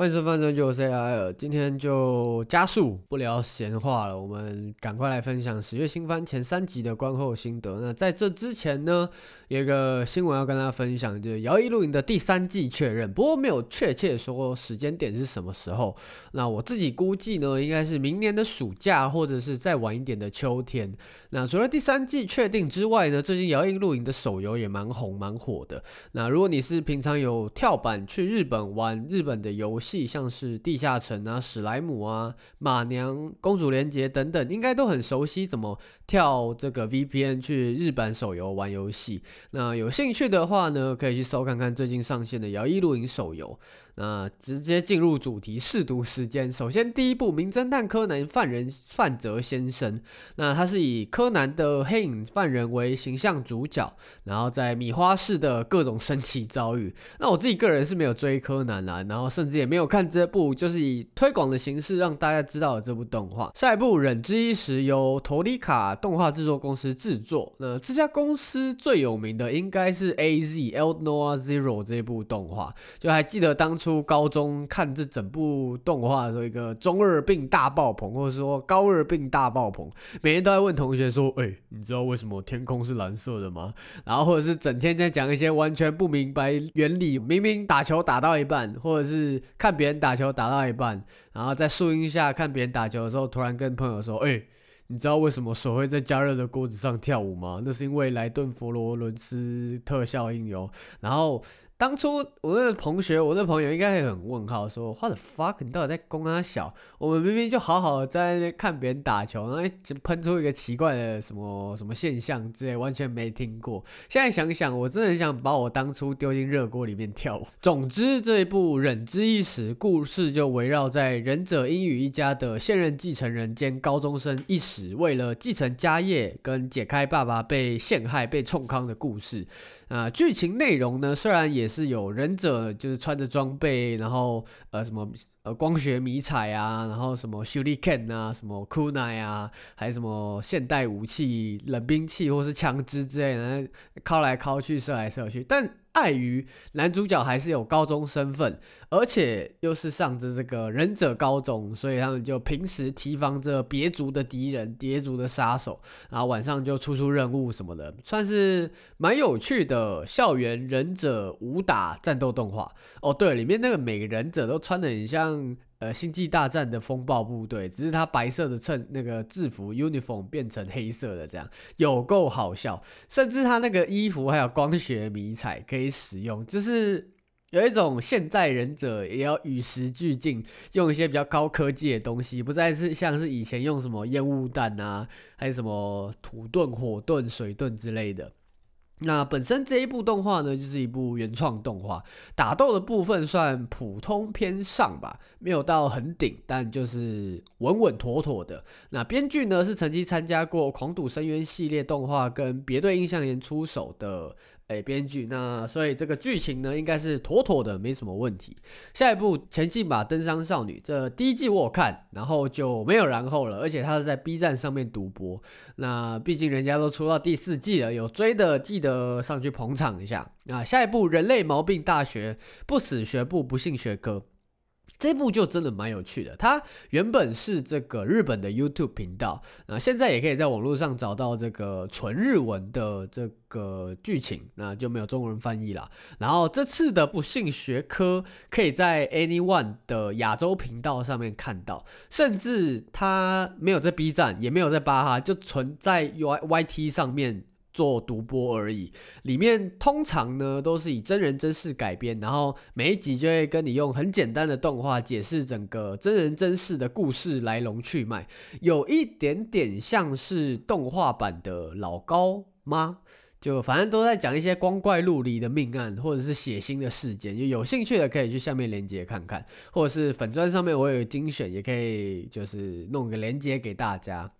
欢迎收看《真就 C I》，今天就加速不聊闲话了，我们赶快来分享十月新番前三集的观后心得。那在这之前呢，有一个新闻要跟大家分享，就是《摇曳露营》的第三季确认，不过没有确切说时间点是什么时候。那我自己估计呢，应该是明年的暑假，或者是再晚一点的秋天。那除了第三季确定之外呢，最近《摇曳露营》的手游也蛮红蛮火的。那如果你是平常有跳板去日本玩日本的游戏，像是地下城啊、史莱姆啊、马娘、公主连结等等，应该都很熟悉怎么跳这个 VPN 去日版手游玩游戏。那有兴趣的话呢，可以去搜看看最近上线的《摇一露营》手游。那直接进入主题，试读时间。首先，第一部《名侦探柯南：犯人范泽先生》，那他是以柯南的黑影犯人为形象主角，然后在米花市的各种神奇遭遇。那我自己个人是没有追柯南啦，然后甚至也没有看这部，就是以推广的形式让大家知道了这部动画。下一部《忍之一时》由托利卡动画制作公司制作，那这家公司最有名的应该是 A Z L Noir Zero 这部动画，就还记得当初。初高中看这整部动画的时候，一个中二病大爆棚，或者说高二病大爆棚，每天都在问同学说：“哎、你知道为什么天空是蓝色的吗？”然后或者是整天在讲一些完全不明白原理，明明打球打到一半，或者是看别人打球打到一半，然后在树荫下看别人打球的时候，突然跟朋友说：“哎、你知道为什么手会在加热的锅子上跳舞吗？那是因为莱顿佛罗伦斯特效应哟。”然后。当初我那个同学，我那朋友应该会很问号，说：“What the fuck？你到底在攻他小？我们明明就好好的在那看别人打球，然后就喷出一个奇怪的什么什么现象之类，完全没听过。现在想想，我真的很想把我当初丢进热锅里面跳舞。总之，这一部《忍之一时》故事就围绕在忍者英语一家的现任继承人兼高中生一时，为了继承家业跟解开爸爸被陷害被冲康的故事。啊，剧情内容呢，虽然也是有忍者，就是穿着装备，然后呃什么呃光学迷彩啊，然后什么修理 Ken 啊，什么酷奈啊，还有什么现代武器、冷兵器或是枪支之类的，靠来靠去，射来射去，但。碍于男主角还是有高中身份，而且又是上着这个忍者高中，所以他们就平时提防着别族的敌人、别族的杀手，然后晚上就出出任务什么的，算是蛮有趣的校园忍者武打战斗动画。哦，对，里面那个每个忍者都穿的很像。呃，星际大战的风暴部队，只是他白色的衬那个制服 uniform 变成黑色的，这样有够好笑。甚至他那个衣服还有光学迷彩可以使用，就是有一种现在忍者也要与时俱进，用一些比较高科技的东西，不再是像是以前用什么烟雾弹啊，还有什么土遁、火遁、水遁之类的。那本身这一部动画呢，就是一部原创动画，打斗的部分算普通偏上吧，没有到很顶，但就是稳稳妥妥的。那编剧呢，是曾经参加过《狂赌深渊》系列动画跟别对印象研出手的。哎，编剧，那所以这个剧情呢，应该是妥妥的，没什么问题。下一部《前进吧，登山少女》，这第一季我有看，然后就没有然后了，而且它是在 B 站上面独播。那毕竟人家都出到第四季了，有追的记得上去捧场一下。那下一部《人类毛病大学》，不死学部不幸学科。这部就真的蛮有趣的，它原本是这个日本的 YouTube 频道，那现在也可以在网络上找到这个纯日文的这个剧情，那就没有中文翻译啦。然后这次的不幸学科可以在 Anyone 的亚洲频道上面看到，甚至它没有在 B 站，也没有在巴哈，就存在 Y Y T 上面。做独播而已，里面通常呢都是以真人真事改编，然后每一集就会跟你用很简单的动画解释整个真人真事的故事来龙去脉，有一点点像是动画版的老高吗？就反正都在讲一些光怪陆离的命案或者是血腥的事件，就有兴趣的可以去下面链接看看，或者是粉专上面我有精选，也可以就是弄个链接给大家。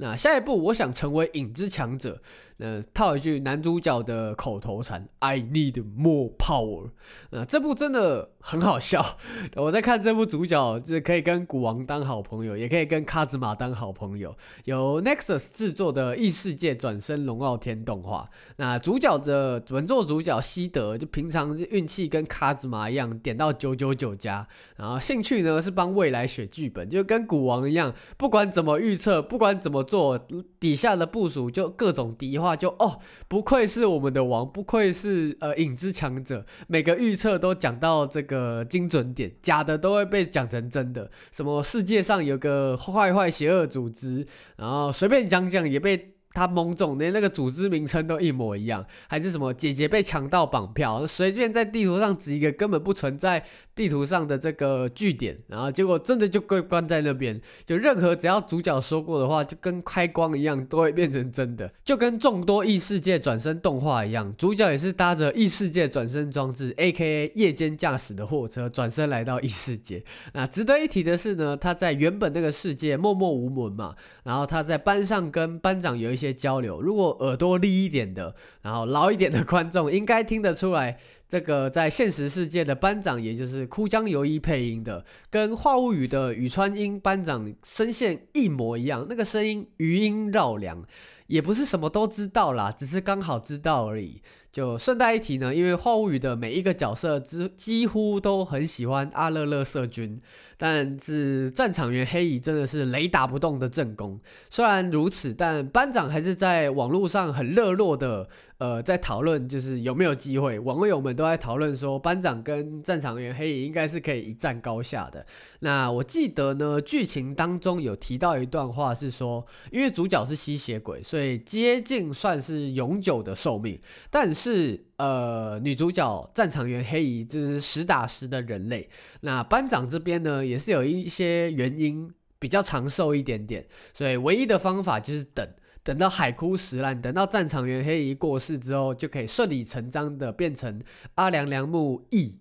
那下一步我想成为影之强者，那套一句男主角的口头禅：“I need more power。”那这部真的很好笑。我在看这部主角，就是可以跟古王当好朋友，也可以跟卡兹玛当好朋友。由 Nexus 制作的异世界转生龙傲天动画。那主角的本作主角西德，就平常运气跟卡兹玛一样，点到九九九加。然后兴趣呢是帮未来写剧本，就跟古王一样，不管怎么预测，不管怎么做，底下的部署就各种敌化，就哦，不愧是我们的王，不愧是呃影之强者，每个预测都讲到这个呃精准点，假的都会被讲成真的。什么世界上有个坏坏邪恶组织，然后随便讲讲也被。他蒙中，连那个组织名称都一模一样，还是什么姐姐被强盗绑票，随便在地图上指一个根本不存在地图上的这个据点，然后结果真的就被关在那边。就任何只要主角说过的话，就跟开光一样，都会变成真的。就跟众多异世界转身动画一样，主角也是搭着异世界转身装置，AKA 夜间驾驶的货车转身来到异世界。那值得一提的是呢，他在原本那个世界默默无闻嘛，然后他在班上跟班长有一一些。交流，如果耳朵利一点的，然后老一点的观众，应该听得出来，这个在现实世界的班长，也就是哭江由一配音的，跟《话物语》的宇川英班长声线一模一样，那个声音余音绕梁，也不是什么都知道啦，只是刚好知道而已。就顺带一提呢，因为《话务语》的每一个角色之几乎都很喜欢阿乐乐色君，但是战场员黑蚁真的是雷打不动的正宫。虽然如此，但班长还是在网络上很热络的，呃，在讨论就是有没有机会。网友们都在讨论说，班长跟战场员黑影应该是可以一战高下的。那我记得呢，剧情当中有提到一段话是说，因为主角是吸血鬼，所以接近算是永久的寿命，但是。呃，女主角战场员黑乙就是实打实的人类。那班长这边呢，也是有一些原因比较长寿一点点，所以唯一的方法就是等，等到海枯石烂，等到战场员黑乙过世之后，就可以顺理成章的变成阿良良木易，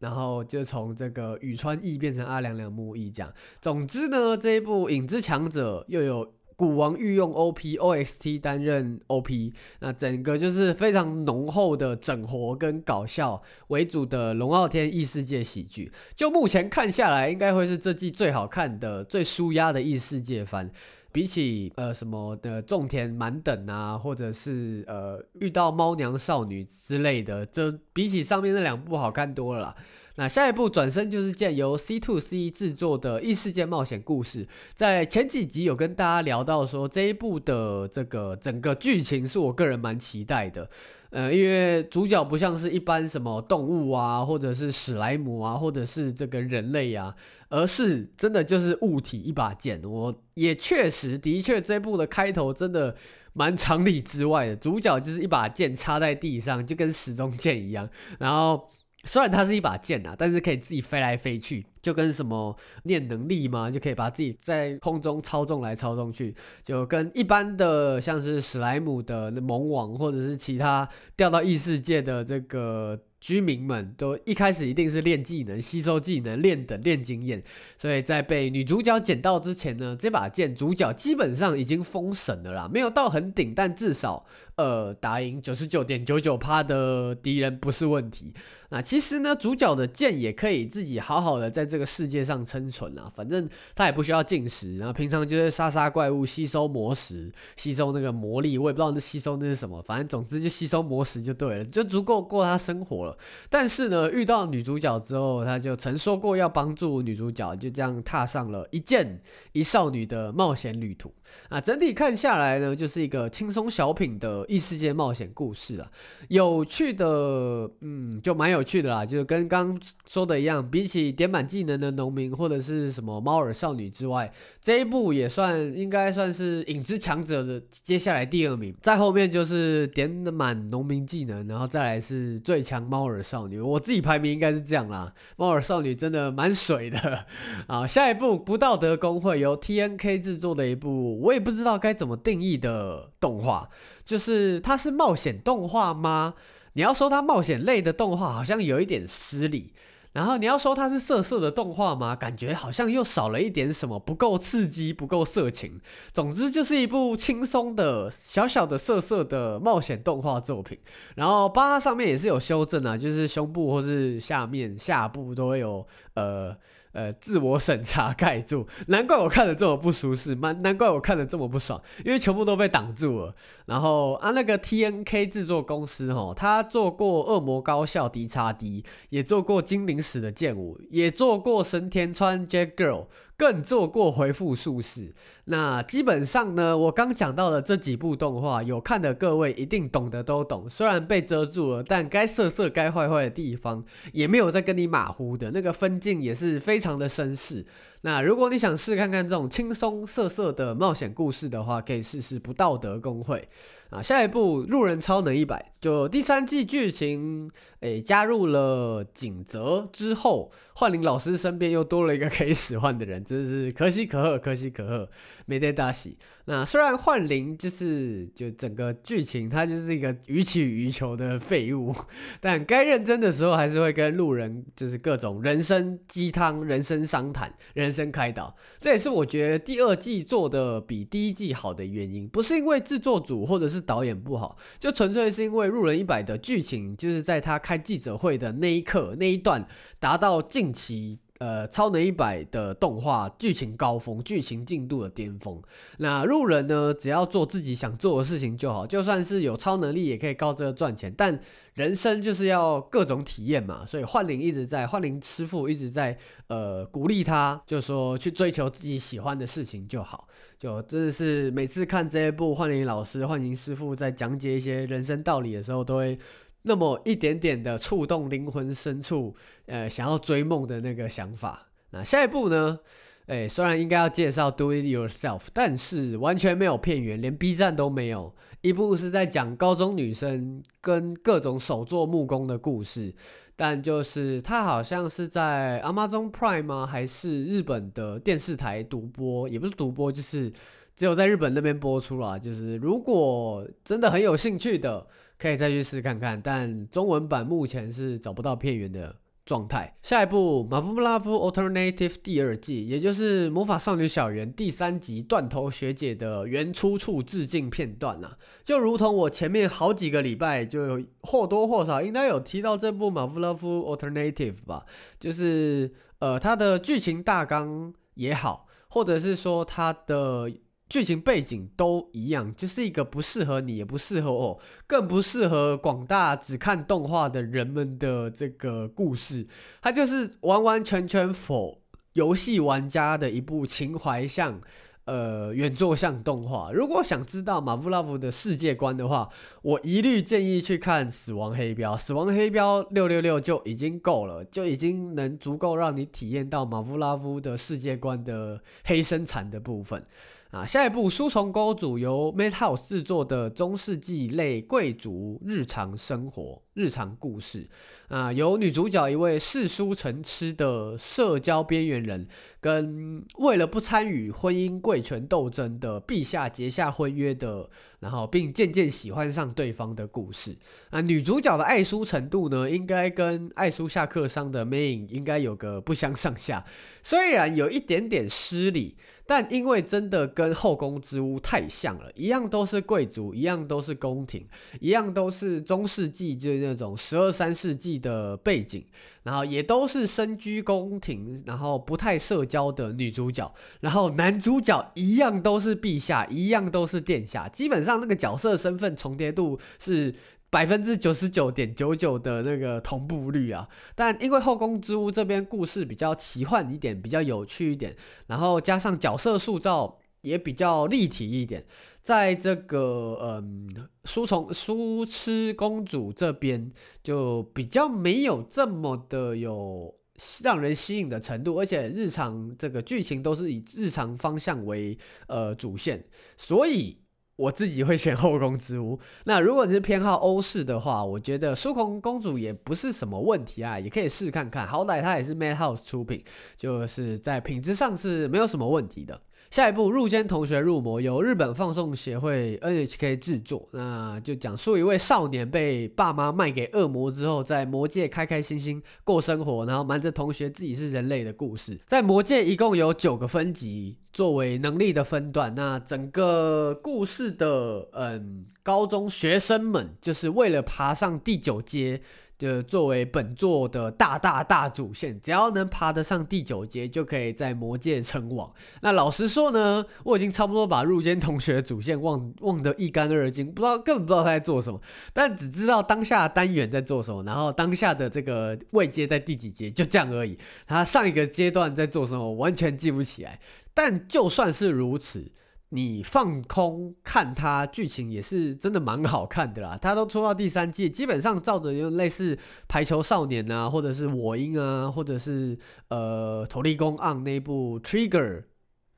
然后就从这个宇川易变成阿良良木易这样。总之呢，这一部影之强者又有。古王御用 OP OXT 担任 OP，那整个就是非常浓厚的整活跟搞笑为主的龙傲天异世界喜剧。就目前看下来，应该会是这季最好看的、最舒压的异世界番。比起呃什么的种田满等啊，或者是呃遇到猫娘少女之类的，这比起上面那两部好看多了。那下一部转身就是剑由 C2C 制作的异世界冒险故事，在前几集有跟大家聊到说，这一部的这个整个剧情是我个人蛮期待的，呃，因为主角不像是一般什么动物啊，或者是史莱姆啊，或者是这个人类啊，而是真的就是物体一把剑。我也确实的确这部的开头真的蛮常理之外的，主角就是一把剑插在地上，就跟时钟剑一样，然后。虽然它是一把剑啊，但是可以自己飞来飞去，就跟什么念能力嘛，就可以把自己在空中操纵来操纵去，就跟一般的像是史莱姆的萌王或者是其他掉到异世界的这个。居民们都一开始一定是练技能、吸收技能、练等、练经验，所以在被女主角捡到之前呢，这把剑主角基本上已经封神了啦，没有到很顶，但至少呃打赢九十九点九九趴的敌人不是问题。那其实呢，主角的剑也可以自己好好的在这个世界上生存啊，反正他也不需要进食，然后平常就是杀杀怪物、吸收魔石、吸收那个魔力，我也不知道那吸收那是什么，反正总之就吸收魔石就对了，就足够过他生活了。但是呢，遇到女主角之后，他就曾说过要帮助女主角，就这样踏上了一剑一少女的冒险旅途。啊，整体看下来呢，就是一个轻松小品的异世界冒险故事啊，有趣的，嗯，就蛮有趣的啦。就是跟刚说的一样，比起点满技能的农民或者是什么猫耳少女之外，这一部也算应该算是影之强者的接下来第二名。在后面就是点满农民技能，然后再来是最强猫耳少女。我自己排名应该是这样啦，猫耳少女真的蛮水的啊。下一部不道德公会由 TNK 制作的一部。我也不知道该怎么定义的动画，就是它是冒险动画吗？你要说它冒险类的动画，好像有一点失礼。然后你要说它是色色的动画吗？感觉好像又少了一点什么，不够刺激，不够色情。总之就是一部轻松的小小的色色的冒险动画作品。然后八上面也是有修正啊，就是胸部或是下面下部都会有呃。呃，自我审查盖住，难怪我看得这么不舒适，难难怪我看得这么不爽，因为全部都被挡住了。然后啊，那个 TNK 制作公司哦，他做过《恶魔高校 D 叉 D》，也做过《精灵使的剑舞》，也做过《神田川 J Girl》。更做过回复术士，那基本上呢，我刚讲到的这几部动画，有看的各位一定懂的都懂。虽然被遮住了，但该色色、该坏坏的地方，也没有在跟你马虎的。那个分镜也是非常的绅士。那如果你想试看看这种轻松色色的冒险故事的话，可以试试《不道德公会》啊。下一部《路人超能一百》，就第三季剧情，诶、加入了景泽之后，幻灵老师身边又多了一个可以使唤的人，真是可喜可贺，可喜可贺，没得大喜。那虽然幻灵就是就整个剧情，它就是一个予取予求的废物，但该认真的时候，还是会跟路人就是各种人生鸡汤、人生商谈、人生开导。这也是我觉得第二季做的比第一季好的原因，不是因为制作组或者是导演不好，就纯粹是因为路人一百的剧情，就是在他开记者会的那一刻那一段达到近期。呃，超能一百的动画剧情高峰，剧情进度的巅峰。那路人呢，只要做自己想做的事情就好，就算是有超能力，也可以靠这个赚钱。但人生就是要各种体验嘛，所以幻灵一直在，幻灵师傅一直在，呃，鼓励他，就说去追求自己喜欢的事情就好。就真的是每次看这一部幻灵老师、幻灵师傅在讲解一些人生道理的时候，都会。那么一点点的触动灵魂深处，呃，想要追梦的那个想法。那下一步呢？诶，虽然应该要介绍 Do It Yourself，但是完全没有片源，连 B 站都没有。一部是在讲高中女生跟各种手作木工的故事，但就是它好像是在 Amazon Prime 吗？还是日本的电视台独播？也不是独播，就是只有在日本那边播出啦。就是如果真的很有兴趣的。可以再去试看看，但中文版目前是找不到片源的状态。下一部《马夫拉夫 Alternative》第二季，也就是《魔法少女小圆》第三集断头学姐的原出处致敬片段啦。就如同我前面好几个礼拜就有或多或少应该有提到这部《马夫拉夫 Alternative》吧，就是呃它的剧情大纲也好，或者是说它的。剧情背景都一样，就是一个不适合你，也不适合我，更不适合广大只看动画的人们的这个故事。它就是完完全全否游戏玩家的一部情怀向，呃，原作向动画。如果想知道马夫拉夫的世界观的话，我一律建议去看《死亡黑标》。《死亡黑标》六六六就已经够了，就已经能足够让你体验到马夫拉夫的世界观的黑生产的部分。啊，下一部《书虫公主》由 Madhouse 制作的中世纪类贵族日常生活、日常故事。啊，由女主角一位嗜书成痴的社交边缘人，跟为了不参与婚姻贵权斗争的陛下结下婚约的，然后并渐渐喜欢上对方的故事。啊，女主角的爱书程度呢，应该跟爱书下课》上的 Main 应该有个不相上下，虽然有一点点失礼。但因为真的跟《后宫之屋》太像了，一样都是贵族，一样都是宫廷，一样都是中世纪，就是那种十二三世纪的背景，然后也都是身居宫廷，然后不太社交的女主角，然后男主角一样都是陛下，一样都是殿下，基本上那个角色身份重叠度是。百分之九十九点九九的那个同步率啊，但因为《后宫之屋》这边故事比较奇幻一点，比较有趣一点，然后加上角色塑造也比较立体一点，在这个嗯，书虫书痴公主这边就比较没有这么的有让人吸引的程度，而且日常这个剧情都是以日常方向为呃主线，所以。我自己会选《后宫之屋》。那如果你是偏好欧式的话，我觉得《苏空公主》也不是什么问题啊，也可以试看看。好歹它也是 Madhouse 出品，就是在品质上是没有什么问题的。下一部《入间同学入魔》由日本放送协会 NHK 制作，那就讲述一位少年被爸妈卖给恶魔之后，在魔界开开心心过生活，然后瞒着同学自己是人类的故事。在魔界一共有九个分级作为能力的分段，那整个故事的嗯高中学生们就是为了爬上第九阶。就作为本作的大大大主线，只要能爬得上第九阶，就可以在魔界称王。那老实说呢，我已经差不多把入间同学主线忘忘得一干二净，不知道根本不知道他在做什么，但只知道当下单元在做什么，然后当下的这个位阶在第几阶，就这样而已。他上一个阶段在做什么，我完全记不起来。但就算是如此。你放空看它，剧情也是真的蛮好看的啦。它都出到第三季，基本上照着有类似《排球少年》啊，或者是《我音》啊，或者是呃《トリゴンアン》那部《Trigger》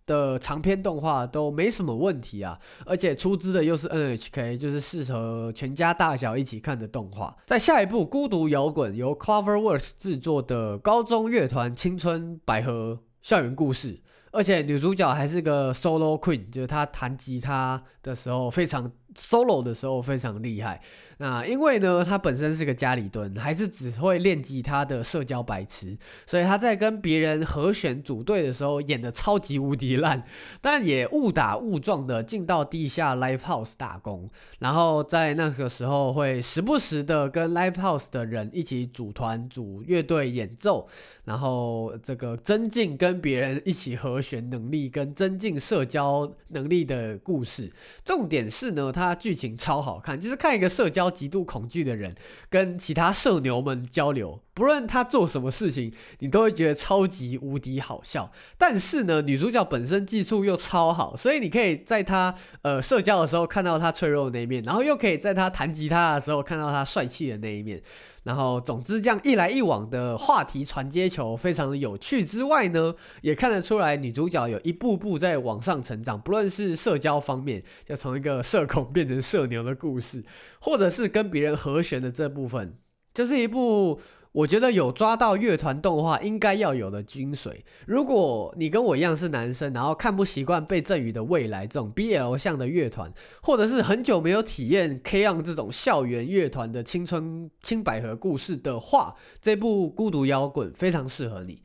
的长篇动画都没什么问题啊。而且出资的又是 NHK，就是适合全家大小一起看的动画。在下一部《孤独摇滚》，由 Cloverworks 制作的高中乐团青春百合校园故事。 而且女主角还是个 solo queen，就是她弹吉他的时候非常 solo 的时候非常厉害。那因为呢，他本身是个家里蹲，还是只会练吉他的社交白痴，所以他在跟别人和弦组队的时候演的超级无敌烂，但也误打误撞的进到地下 live house 打工，然后在那个时候会时不时的跟 live house 的人一起组团组乐队演奏，然后这个增进跟别人一起和弦能力跟增进社交能力的故事。重点是呢，他它剧情超好看，就是看一个社交。极度恐惧的人跟其他社牛们交流，不论他做什么事情，你都会觉得超级无敌好笑。但是呢，女主角本身技术又超好，所以你可以在她呃社交的时候看到她脆弱的那一面，然后又可以在她弹吉他的时候看到她帅气的那一面。然后，总之这样一来一往的话题传接球非常的有趣之外呢，也看得出来女主角有一步步在往上成长，不论是社交方面，就从一个社恐变成社牛的故事，或者是跟别人和弦的这部分，就是一部。我觉得有抓到乐团动画应该要有的精髓。如果你跟我一样是男生，然后看不习惯被赠予的未来这种 BL 向的乐团，或者是很久没有体验 K-ON 这种校园乐团的青春青百合故事的话，这部《孤独摇滚》非常适合你。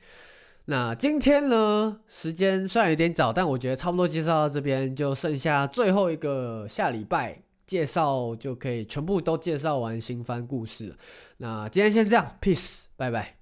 那今天呢，时间虽然有点早，但我觉得差不多介绍到这边，就剩下最后一个下礼拜。介绍就可以全部都介绍完新番故事。那今天先这样，peace，拜拜。